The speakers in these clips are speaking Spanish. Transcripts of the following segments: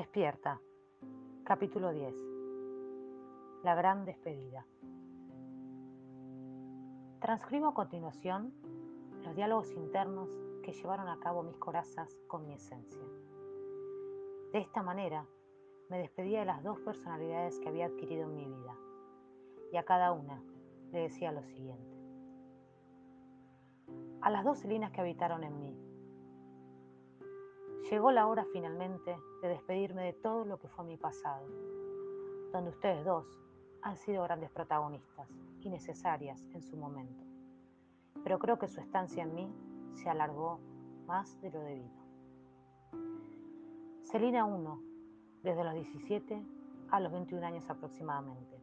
Despierta. Capítulo 10. La gran despedida. Transcribo a continuación los diálogos internos que llevaron a cabo mis corazas con mi esencia. De esta manera, me despedía de las dos personalidades que había adquirido en mi vida, y a cada una le decía lo siguiente. A las dos Celinas que habitaron en mí, llegó la hora finalmente de despedirme de todo lo que fue mi pasado, donde ustedes dos han sido grandes protagonistas y necesarias en su momento. Pero creo que su estancia en mí se alargó más de lo debido. Celina 1, desde los 17 a los 21 años aproximadamente.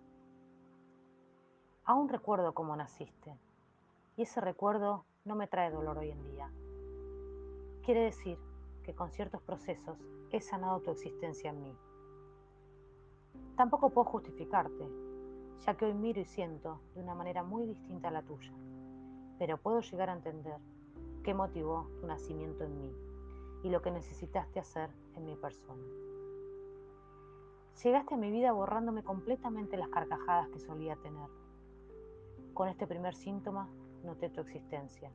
Aún recuerdo cómo naciste, y ese recuerdo no me trae dolor hoy en día. Quiere decir que con ciertos procesos he sanado tu existencia en mí. Tampoco puedo justificarte, ya que hoy miro y siento de una manera muy distinta a la tuya, pero puedo llegar a entender qué motivó tu nacimiento en mí y lo que necesitaste hacer en mi persona. Llegaste a mi vida borrándome completamente las carcajadas que solía tener. Con este primer síntoma noté tu existencia.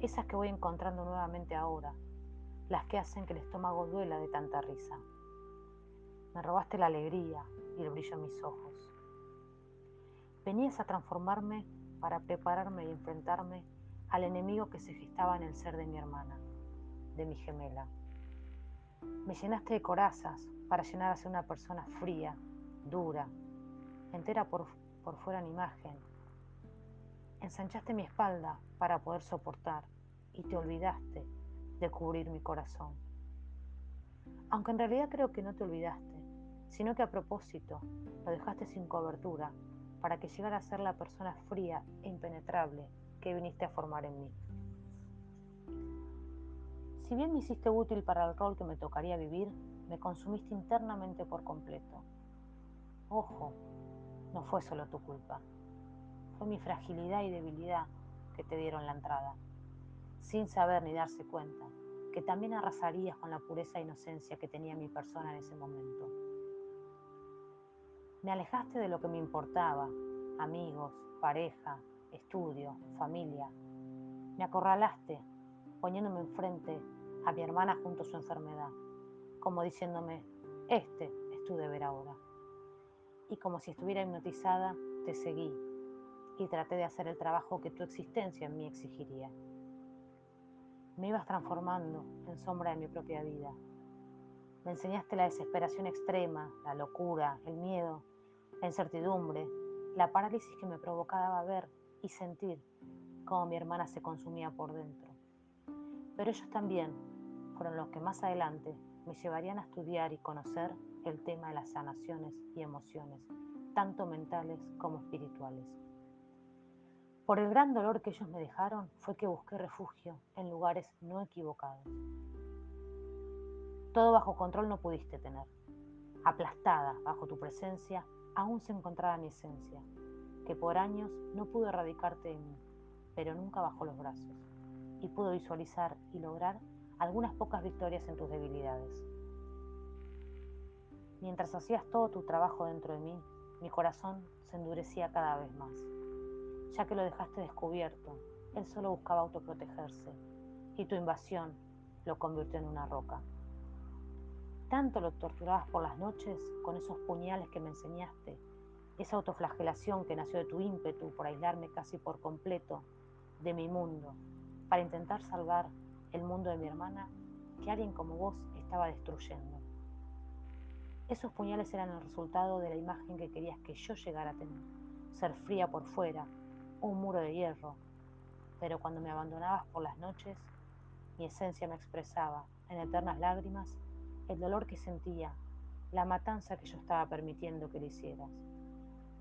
Esas que voy encontrando nuevamente ahora, las que hacen que el estómago duela de tanta risa. Me robaste la alegría y el brillo en mis ojos. Venías a transformarme para prepararme y enfrentarme al enemigo que se gestaba en el ser de mi hermana, de mi gemela. Me llenaste de corazas para llenar a ser una persona fría, dura, entera por, por fuera en imagen. Ensanchaste mi espalda para poder soportar y te olvidaste de cubrir mi corazón. Aunque en realidad creo que no te olvidaste, sino que a propósito lo dejaste sin cobertura para que llegara a ser la persona fría e impenetrable que viniste a formar en mí. Si bien me hiciste útil para el rol que me tocaría vivir, me consumiste internamente por completo. Ojo, no fue solo tu culpa. Fue mi fragilidad y debilidad que te dieron la entrada sin saber ni darse cuenta, que también arrasarías con la pureza e inocencia que tenía mi persona en ese momento. Me alejaste de lo que me importaba, amigos, pareja, estudio, familia. Me acorralaste, poniéndome enfrente a mi hermana junto a su enfermedad, como diciéndome, este es tu deber ahora. Y como si estuviera hipnotizada, te seguí y traté de hacer el trabajo que tu existencia en mí exigiría. Me ibas transformando en sombra de mi propia vida. Me enseñaste la desesperación extrema, la locura, el miedo, la incertidumbre, la parálisis que me provocaba ver y sentir cómo mi hermana se consumía por dentro. Pero ellos también fueron los que más adelante me llevarían a estudiar y conocer el tema de las sanaciones y emociones, tanto mentales como espirituales. Por el gran dolor que ellos me dejaron fue que busqué refugio en lugares no equivocados. Todo bajo control no pudiste tener. Aplastada bajo tu presencia, aún se encontraba mi esencia, que por años no pudo erradicarte de mí, pero nunca bajó los brazos, y pudo visualizar y lograr algunas pocas victorias en tus debilidades. Mientras hacías todo tu trabajo dentro de mí, mi corazón se endurecía cada vez más ya que lo dejaste descubierto. Él solo buscaba autoprotegerse y tu invasión lo convirtió en una roca. Tanto lo torturabas por las noches con esos puñales que me enseñaste, esa autoflagelación que nació de tu ímpetu por aislarme casi por completo de mi mundo, para intentar salvar el mundo de mi hermana que alguien como vos estaba destruyendo. Esos puñales eran el resultado de la imagen que querías que yo llegara a tener, ser fría por fuera, un muro de hierro, pero cuando me abandonabas por las noches, mi esencia me expresaba en eternas lágrimas el dolor que sentía, la matanza que yo estaba permitiendo que le hicieras,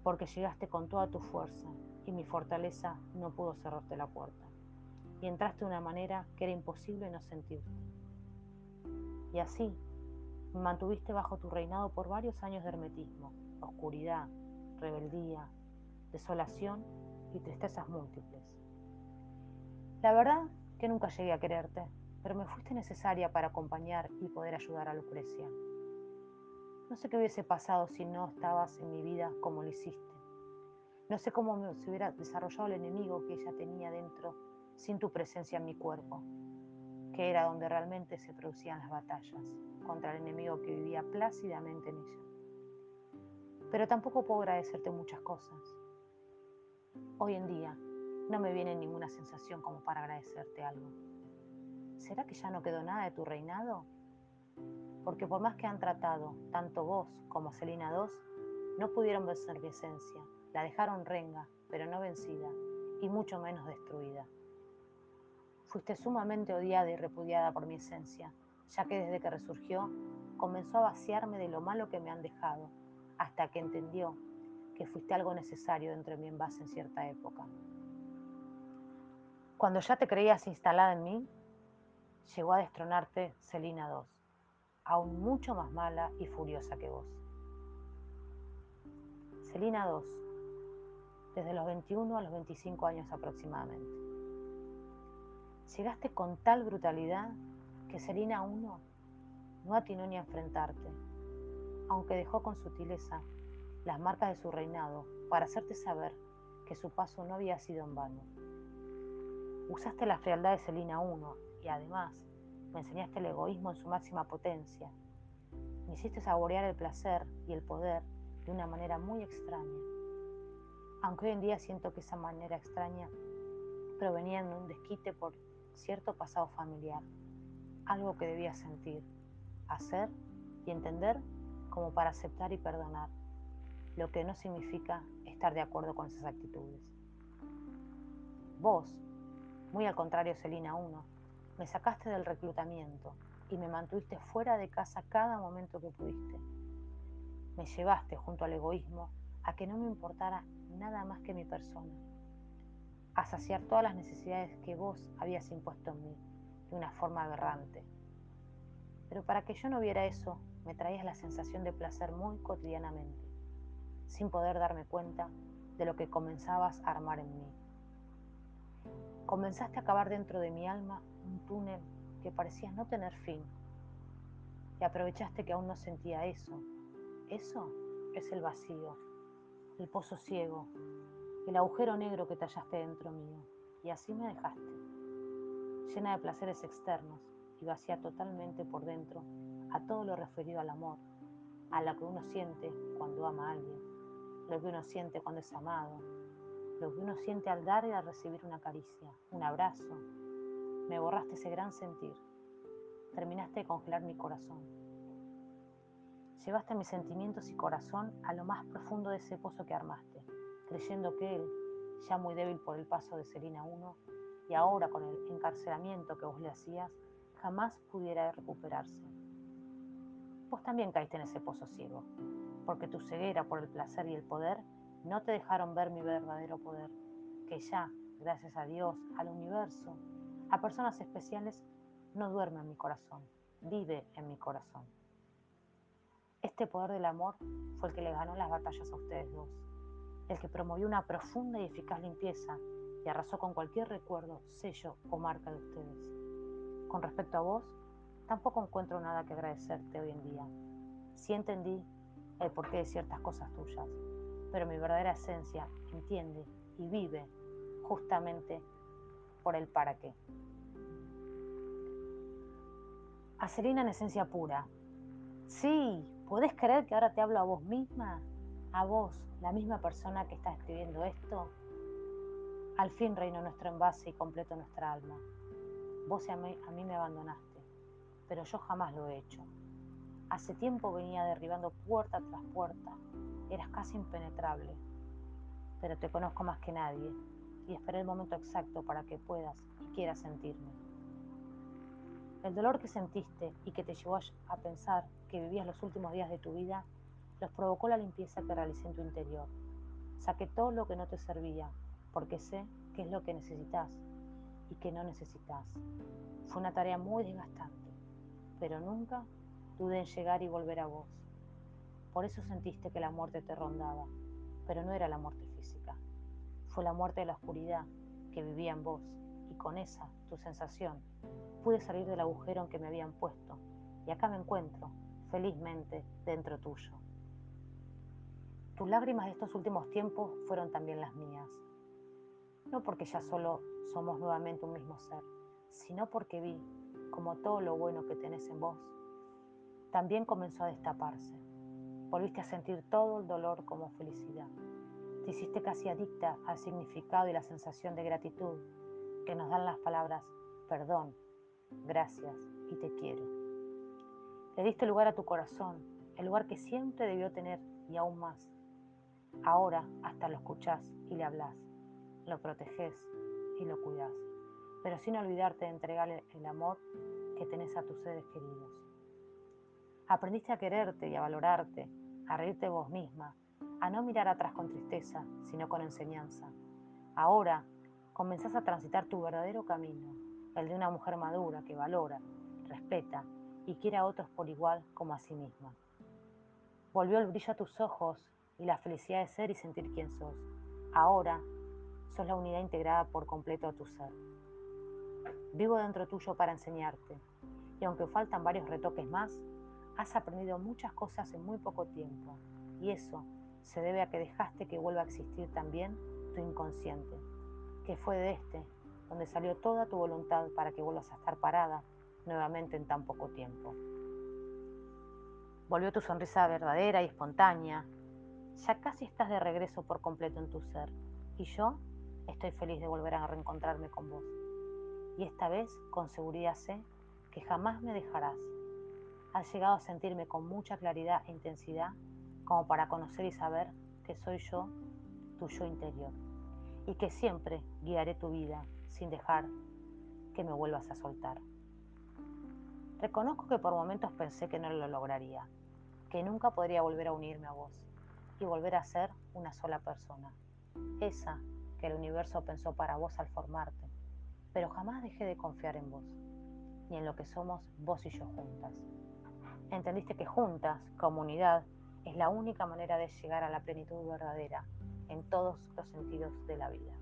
porque llegaste con toda tu fuerza y mi fortaleza no pudo cerrarte la puerta, y entraste de una manera que era imposible no sentirte. Y así, me mantuviste bajo tu reinado por varios años de hermetismo, oscuridad, rebeldía, desolación y tristezas múltiples. La verdad que nunca llegué a quererte, pero me fuiste necesaria para acompañar y poder ayudar a Lucrecia. No sé qué hubiese pasado si no estabas en mi vida como lo hiciste. No sé cómo se hubiera desarrollado el enemigo que ella tenía dentro sin tu presencia en mi cuerpo, que era donde realmente se producían las batallas contra el enemigo que vivía plácidamente en ella. Pero tampoco puedo agradecerte muchas cosas. Hoy en día no me viene ninguna sensación como para agradecerte algo. ¿Será que ya no quedó nada de tu reinado? porque por más que han tratado, tanto vos como Celina II, no pudieron vencer mi esencia, la dejaron renga, pero no vencida, y mucho menos destruida. Fuiste sumamente odiada y repudiada por mi esencia, ya que desde que resurgió, comenzó a vaciarme de lo malo que me han dejado, hasta que entendió que fuiste algo necesario dentro de mi envase en cierta época. Cuando ya te creías instalada en mí, llegó a destronarte Celina II aún mucho más mala y furiosa que vos. Celina 2, desde los 21 a los 25 años aproximadamente. Llegaste con tal brutalidad que Celina 1 no atinó ni a enfrentarte, aunque dejó con sutileza las marcas de su reinado para hacerte saber que su paso no había sido en vano. Usaste la frialdad de Celina 1 y además me enseñaste el egoísmo en su máxima potencia. Me hiciste saborear el placer y el poder de una manera muy extraña. Aunque hoy en día siento que esa manera extraña provenía de un desquite por cierto pasado familiar, algo que debía sentir, hacer y entender como para aceptar y perdonar, lo que no significa estar de acuerdo con esas actitudes. Vos, muy al contrario Celina 1, me sacaste del reclutamiento y me mantuviste fuera de casa cada momento que pudiste. Me llevaste junto al egoísmo a que no me importara nada más que mi persona, a saciar todas las necesidades que vos habías impuesto en mí de una forma aberrante. Pero para que yo no viera eso, me traías la sensación de placer muy cotidianamente, sin poder darme cuenta de lo que comenzabas a armar en mí. Comenzaste a acabar dentro de mi alma un túnel que parecía no tener fin. Y aprovechaste que aún no sentía eso. Eso es el vacío, el pozo ciego, el agujero negro que tallaste dentro mío. Y así me dejaste, llena de placeres externos y vacía totalmente por dentro a todo lo referido al amor, a lo que uno siente cuando ama a alguien, lo que uno siente cuando es amado, lo que uno siente al dar y al recibir una caricia, un abrazo, me borraste ese gran sentir. Terminaste de congelar mi corazón. Llevaste mis sentimientos y corazón a lo más profundo de ese pozo que armaste, creyendo que él, ya muy débil por el paso de Selina I, y ahora con el encarcelamiento que vos le hacías, jamás pudiera recuperarse. Vos también caíste en ese pozo ciego, porque tu ceguera por el placer y el poder no te dejaron ver mi verdadero poder, que ya, gracias a Dios, al universo, a personas especiales no duerme en mi corazón, vive en mi corazón. Este poder del amor fue el que le ganó las batallas a ustedes dos, el que promovió una profunda y eficaz limpieza y arrasó con cualquier recuerdo, sello o marca de ustedes. Con respecto a vos, tampoco encuentro nada que agradecerte hoy en día. Sí entendí el porqué de ciertas cosas tuyas, pero mi verdadera esencia entiende y vive justamente por el para qué. A Selina en esencia pura. Sí, ¿podés creer que ahora te hablo a vos misma? A vos, la misma persona que está escribiendo esto. Al fin reino nuestro envase y completo nuestra alma. Vos a mí, a mí me abandonaste, pero yo jamás lo he hecho. Hace tiempo venía derribando puerta tras puerta. Eras casi impenetrable. Pero te conozco más que nadie y esperé el momento exacto para que puedas y quieras sentirme. El dolor que sentiste y que te llevó a pensar que vivías los últimos días de tu vida, los provocó la limpieza que realicé en tu interior. Saqué todo lo que no te servía, porque sé qué es lo que necesitas y que no necesitas. Fue una tarea muy desgastante, pero nunca dudé en llegar y volver a vos. Por eso sentiste que la muerte te rondaba, pero no era la muerte física, fue la muerte de la oscuridad que vivía en vos y con esa, tu sensación, pude salir del agujero en que me habían puesto y acá me encuentro, felizmente dentro tuyo. Tus lágrimas de estos últimos tiempos fueron también las mías. No porque ya solo somos nuevamente un mismo ser, sino porque vi como todo lo bueno que tenés en vos también comenzó a destaparse. Volviste a sentir todo el dolor como felicidad. Te hiciste casi adicta al significado y la sensación de gratitud que nos dan las palabras perdón, gracias y te quiero. Le diste lugar a tu corazón, el lugar que siempre debió tener y aún más. Ahora hasta lo escuchás y le hablas, lo proteges y lo cuidas, pero sin olvidarte de entregarle el amor que tenés a tus seres queridos. Aprendiste a quererte y a valorarte, a reírte vos misma, a no mirar atrás con tristeza, sino con enseñanza. Ahora comenzás a transitar tu verdadero camino, el de una mujer madura que valora, respeta y quiere a otros por igual como a sí misma. Volvió el brillo a tus ojos y la felicidad de ser y sentir quién sos. Ahora sos la unidad integrada por completo a tu ser. Vivo dentro tuyo para enseñarte, y aunque faltan varios retoques más, has aprendido muchas cosas en muy poco tiempo, y eso se debe a que dejaste que vuelva a existir también tu inconsciente, que fue de este donde salió toda tu voluntad para que vuelvas a estar parada nuevamente en tan poco tiempo. Volvió tu sonrisa verdadera y espontánea. Ya casi estás de regreso por completo en tu ser. Y yo estoy feliz de volver a reencontrarme con vos. Y esta vez con seguridad sé que jamás me dejarás. Has llegado a sentirme con mucha claridad e intensidad como para conocer y saber que soy yo, tu yo interior. Y que siempre guiaré tu vida sin dejar que me vuelvas a soltar. Reconozco que por momentos pensé que no lo lograría, que nunca podría volver a unirme a vos y volver a ser una sola persona, esa que el universo pensó para vos al formarte, pero jamás dejé de confiar en vos, ni en lo que somos vos y yo juntas. Entendiste que juntas, comunidad, es la única manera de llegar a la plenitud verdadera en todos los sentidos de la vida.